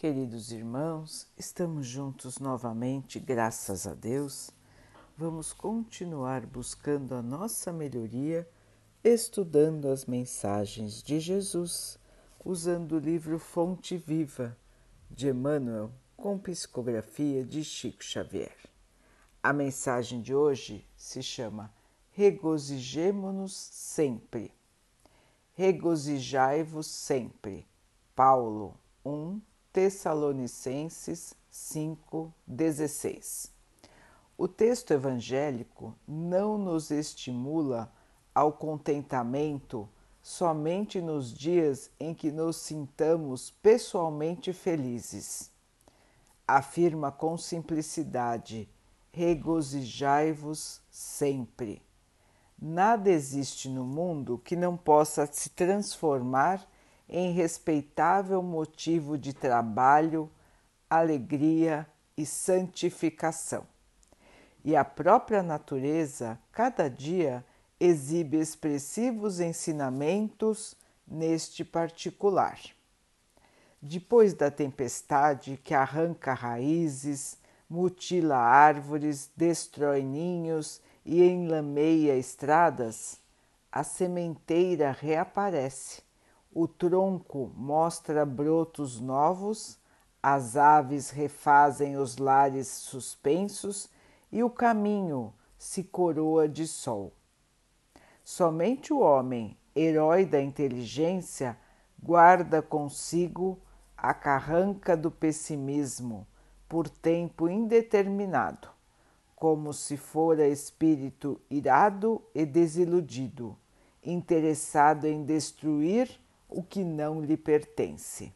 queridos irmãos, estamos juntos novamente, graças a Deus. Vamos continuar buscando a nossa melhoria, estudando as mensagens de Jesus, usando o livro Fonte Viva de Emmanuel, com psicografia de Chico Xavier. A mensagem de hoje se chama Regozijemo-nos sempre. Regozijai-vos sempre. Paulo 1, Tessalonicenses 5,16. O texto evangélico não nos estimula ao contentamento somente nos dias em que nos sintamos pessoalmente felizes. Afirma com simplicidade: regozijai-vos sempre. Nada existe no mundo que não possa se transformar em respeitável motivo de trabalho, alegria e santificação. E a própria natureza, cada dia, exibe expressivos ensinamentos neste particular. Depois da tempestade que arranca raízes, mutila árvores, destrói ninhos e enlameia estradas, a sementeira reaparece o tronco mostra brotos novos, as aves refazem os lares suspensos e o caminho se coroa de sol. Somente o homem, herói da inteligência, guarda consigo a carranca do pessimismo por tempo indeterminado, como se fora espírito irado e desiludido, interessado em destruir o que não lhe pertence.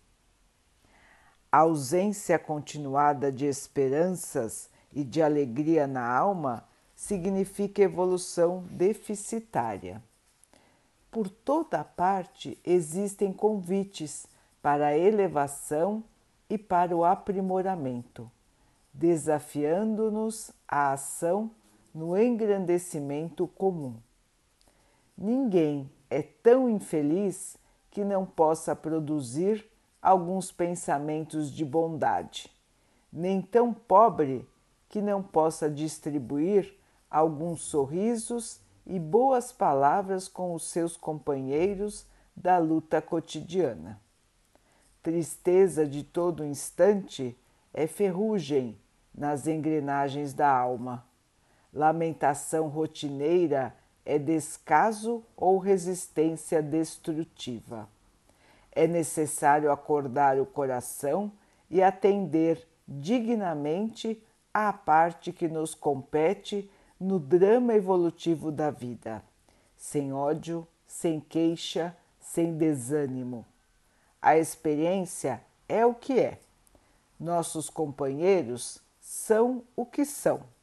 A ausência continuada de esperanças e de alegria na alma significa evolução deficitária. Por toda parte existem convites para a elevação e para o aprimoramento, desafiando-nos à ação no engrandecimento comum. Ninguém é tão infeliz que não possa produzir alguns pensamentos de bondade, nem tão pobre que não possa distribuir alguns sorrisos e boas palavras com os seus companheiros da luta cotidiana. Tristeza de todo instante é ferrugem nas engrenagens da alma. Lamentação rotineira é descaso ou resistência destrutiva. É necessário acordar o coração e atender dignamente à parte que nos compete no drama evolutivo da vida, sem ódio, sem queixa, sem desânimo. A experiência é o que é. Nossos companheiros são o que são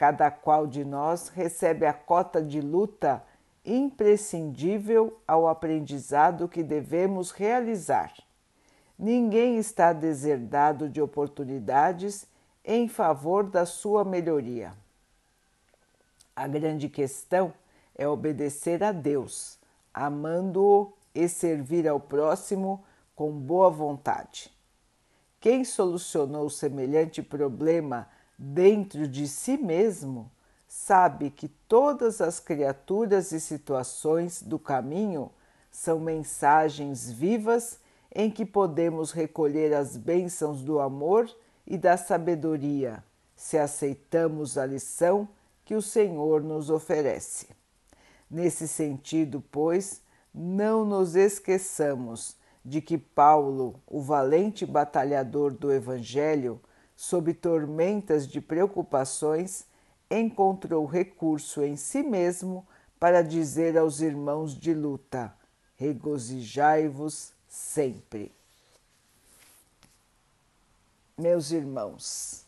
Cada qual de nós recebe a cota de luta imprescindível ao aprendizado que devemos realizar. Ninguém está deserdado de oportunidades em favor da sua melhoria. A grande questão é obedecer a Deus, amando-o e servir ao próximo com boa vontade. Quem solucionou semelhante problema dentro de si mesmo, sabe que todas as criaturas e situações do caminho são mensagens vivas em que podemos recolher as bênçãos do amor e da sabedoria, se aceitamos a lição que o Senhor nos oferece. Nesse sentido, pois, não nos esqueçamos de que Paulo, o valente batalhador do Evangelho, sob tormentas de preocupações, encontrou recurso em si mesmo para dizer aos irmãos de luta: regozijai-vos sempre. Meus irmãos,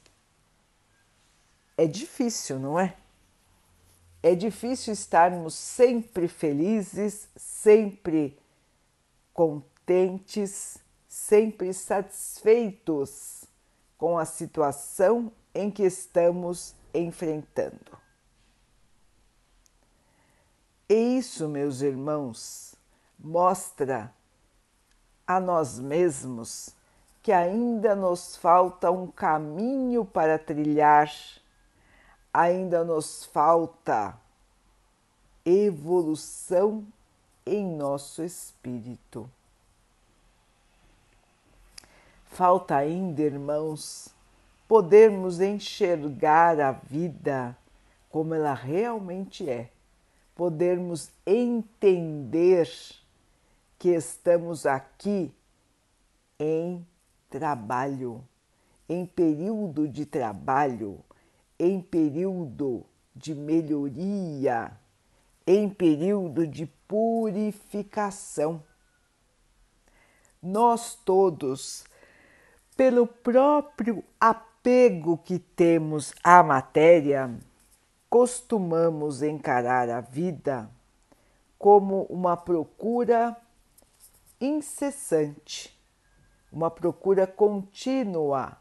é difícil, não é? É difícil estarmos sempre felizes, sempre contentes, sempre satisfeitos com a situação em que estamos enfrentando. E isso, meus irmãos, mostra a nós mesmos que ainda nos falta um caminho para trilhar, ainda nos falta evolução em nosso espírito. Falta ainda, irmãos, podermos enxergar a vida como ela realmente é, podermos entender que estamos aqui em trabalho, em período de trabalho, em período de melhoria, em período de purificação. Nós todos, pelo próprio apego que temos à matéria, costumamos encarar a vida como uma procura incessante uma procura contínua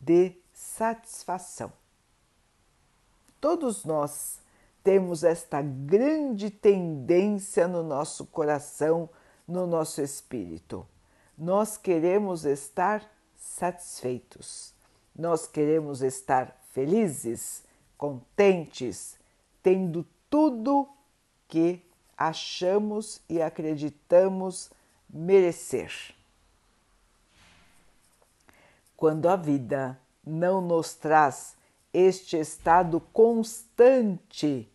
de satisfação. Todos nós temos esta grande tendência no nosso coração, no nosso espírito. Nós queremos estar satisfeitos, nós queremos estar felizes, contentes, tendo tudo que achamos e acreditamos merecer. Quando a vida não nos traz este estado constante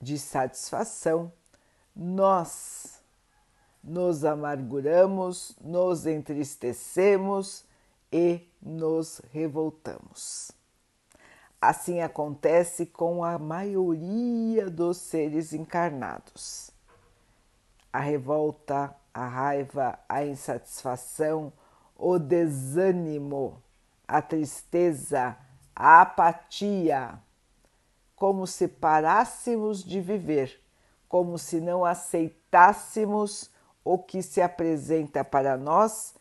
de satisfação, nós nos amarguramos, nos entristecemos e nos revoltamos. Assim acontece com a maioria dos seres encarnados. A revolta, a raiva, a insatisfação, o desânimo, a tristeza, a apatia, como se parássemos de viver, como se não aceitássemos o que se apresenta para nós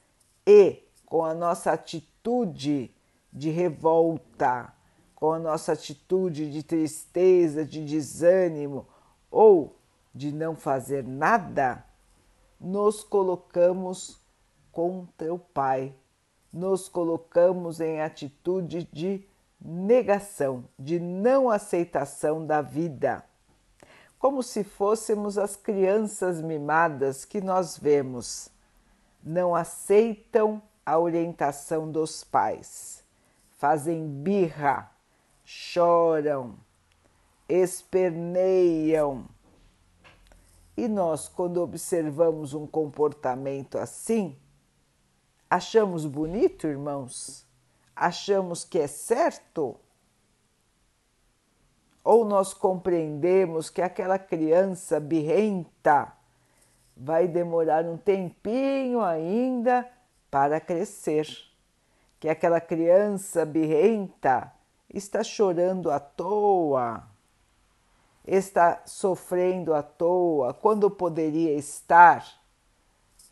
e, com a nossa atitude de revolta, com a nossa atitude de tristeza, de desânimo ou de não fazer nada, nos colocamos contra o Pai. Nos colocamos em atitude de negação, de não aceitação da vida, como se fôssemos as crianças mimadas que nós vemos. Não aceitam a orientação dos pais, fazem birra, choram, esperneiam. E nós, quando observamos um comportamento assim, Achamos bonito, irmãos? Achamos que é certo? Ou nós compreendemos que aquela criança birrenta vai demorar um tempinho ainda para crescer, que aquela criança birrenta está chorando à toa, está sofrendo à toa, quando poderia estar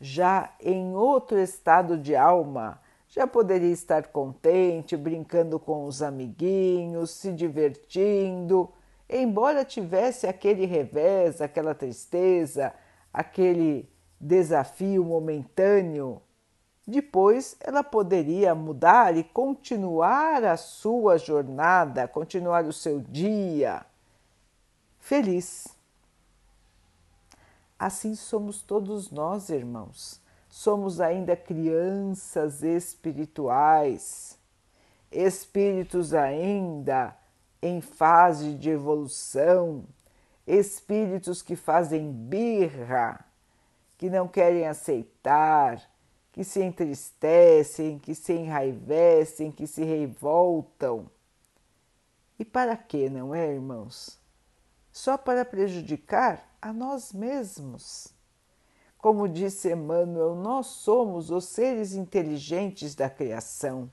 já em outro estado de alma, já poderia estar contente, brincando com os amiguinhos, se divertindo, embora tivesse aquele revés, aquela tristeza, aquele desafio momentâneo. Depois ela poderia mudar e continuar a sua jornada, continuar o seu dia feliz. Assim somos todos nós, irmãos. Somos ainda crianças espirituais, espíritos ainda em fase de evolução, espíritos que fazem birra, que não querem aceitar, que se entristecem, que se enraivecem, que se revoltam. E para que, não é, irmãos? Só para prejudicar a nós mesmos. Como disse Emmanuel, nós somos os seres inteligentes da criação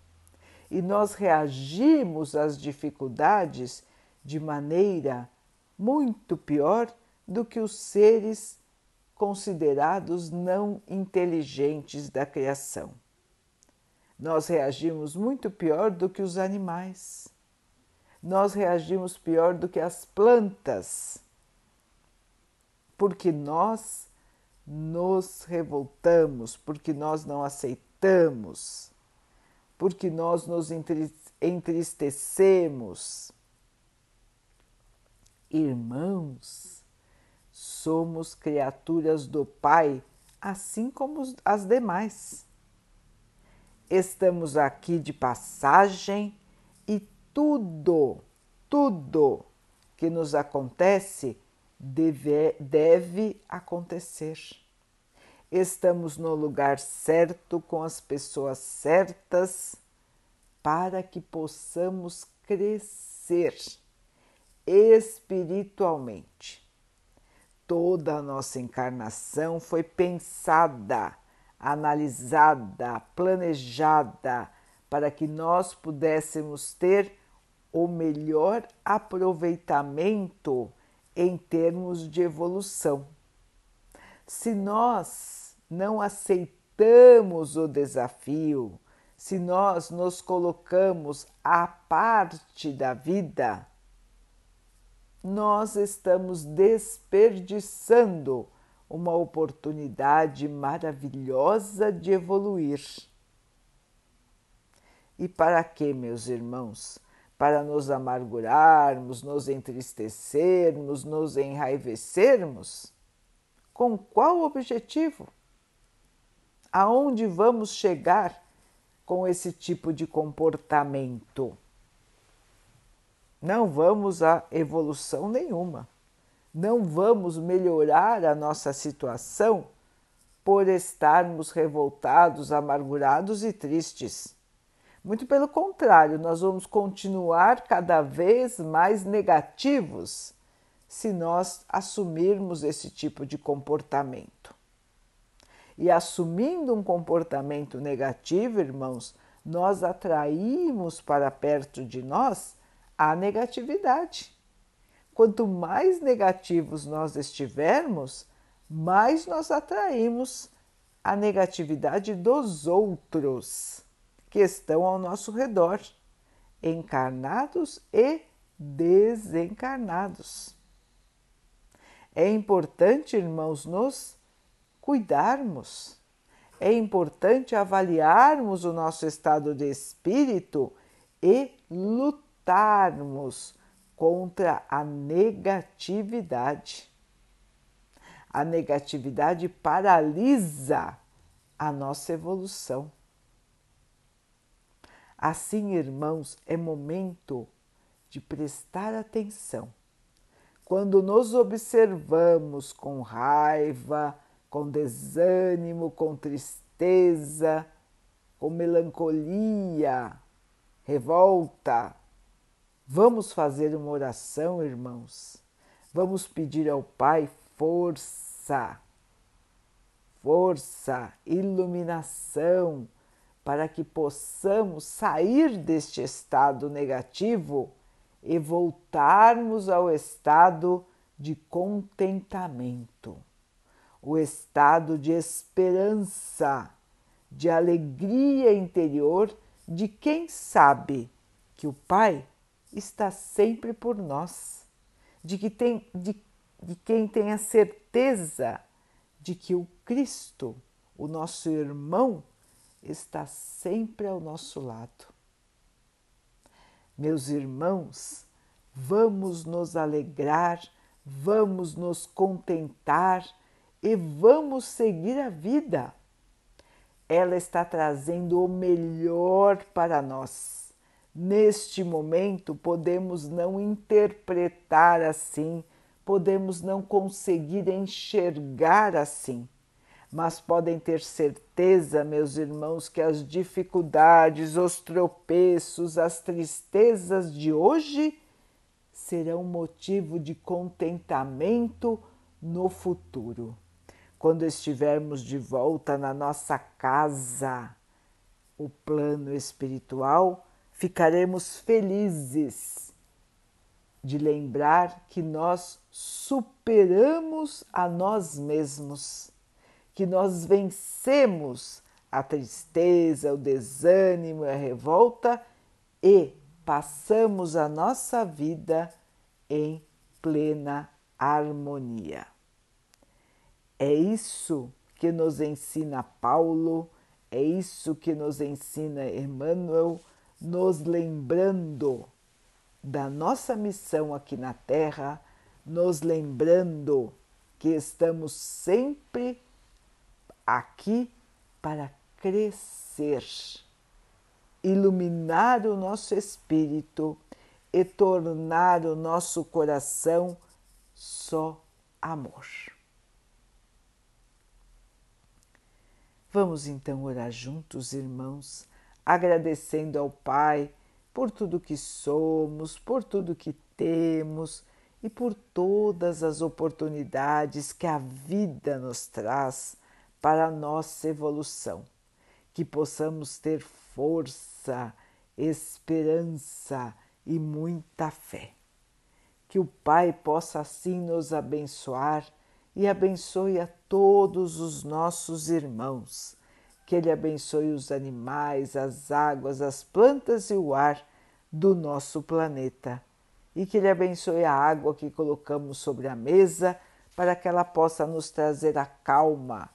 e nós reagimos às dificuldades de maneira muito pior do que os seres considerados não inteligentes da criação. Nós reagimos muito pior do que os animais. Nós reagimos pior do que as plantas porque nós nos revoltamos, porque nós não aceitamos, porque nós nos entristecemos. Irmãos, somos criaturas do Pai, assim como as demais. Estamos aqui de passagem e tudo, tudo que nos acontece deve, deve acontecer. Estamos no lugar certo, com as pessoas certas, para que possamos crescer espiritualmente. Toda a nossa encarnação foi pensada, analisada, planejada para que nós pudéssemos ter o melhor aproveitamento em termos de evolução. Se nós não aceitamos o desafio, se nós nos colocamos à parte da vida, nós estamos desperdiçando uma oportunidade maravilhosa de evoluir. E para que, meus irmãos? Para nos amargurarmos, nos entristecermos, nos enraivecermos? Com qual objetivo? Aonde vamos chegar com esse tipo de comportamento? Não vamos a evolução nenhuma. Não vamos melhorar a nossa situação por estarmos revoltados, amargurados e tristes. Muito pelo contrário, nós vamos continuar cada vez mais negativos se nós assumirmos esse tipo de comportamento. E assumindo um comportamento negativo, irmãos, nós atraímos para perto de nós a negatividade. Quanto mais negativos nós estivermos, mais nós atraímos a negatividade dos outros que estão ao nosso redor, encarnados e desencarnados. É importante, irmãos, nos cuidarmos. É importante avaliarmos o nosso estado de espírito e lutarmos contra a negatividade. A negatividade paralisa a nossa evolução. Assim, irmãos, é momento de prestar atenção. Quando nos observamos com raiva, com desânimo, com tristeza, com melancolia, revolta, vamos fazer uma oração, irmãos. Vamos pedir ao Pai força, força, iluminação para que possamos sair deste estado negativo e voltarmos ao estado de contentamento, o estado de esperança, de alegria interior de quem sabe que o Pai está sempre por nós, de, que tem, de, de quem tem a certeza de que o Cristo, o nosso irmão, está sempre ao nosso lado. Meus irmãos, vamos nos alegrar, vamos nos contentar e vamos seguir a vida. Ela está trazendo o melhor para nós. Neste momento, podemos não interpretar assim, podemos não conseguir enxergar assim mas podem ter certeza, meus irmãos, que as dificuldades, os tropeços, as tristezas de hoje serão motivo de contentamento no futuro. Quando estivermos de volta na nossa casa, o plano espiritual, ficaremos felizes de lembrar que nós superamos a nós mesmos que nós vencemos a tristeza, o desânimo, a revolta e passamos a nossa vida em plena harmonia. É isso que nos ensina Paulo, é isso que nos ensina Emmanuel, nos lembrando da nossa missão aqui na Terra, nos lembrando que estamos sempre aqui para crescer, iluminar o nosso espírito e tornar o nosso coração só amor. Vamos então orar juntos, irmãos, agradecendo ao Pai por tudo que somos, por tudo que temos e por todas as oportunidades que a vida nos traz para a nossa evolução. Que possamos ter força, esperança e muita fé. Que o Pai possa assim nos abençoar e abençoe a todos os nossos irmãos. Que Ele abençoe os animais, as águas, as plantas e o ar do nosso planeta. E que Ele abençoe a água que colocamos sobre a mesa para que ela possa nos trazer a calma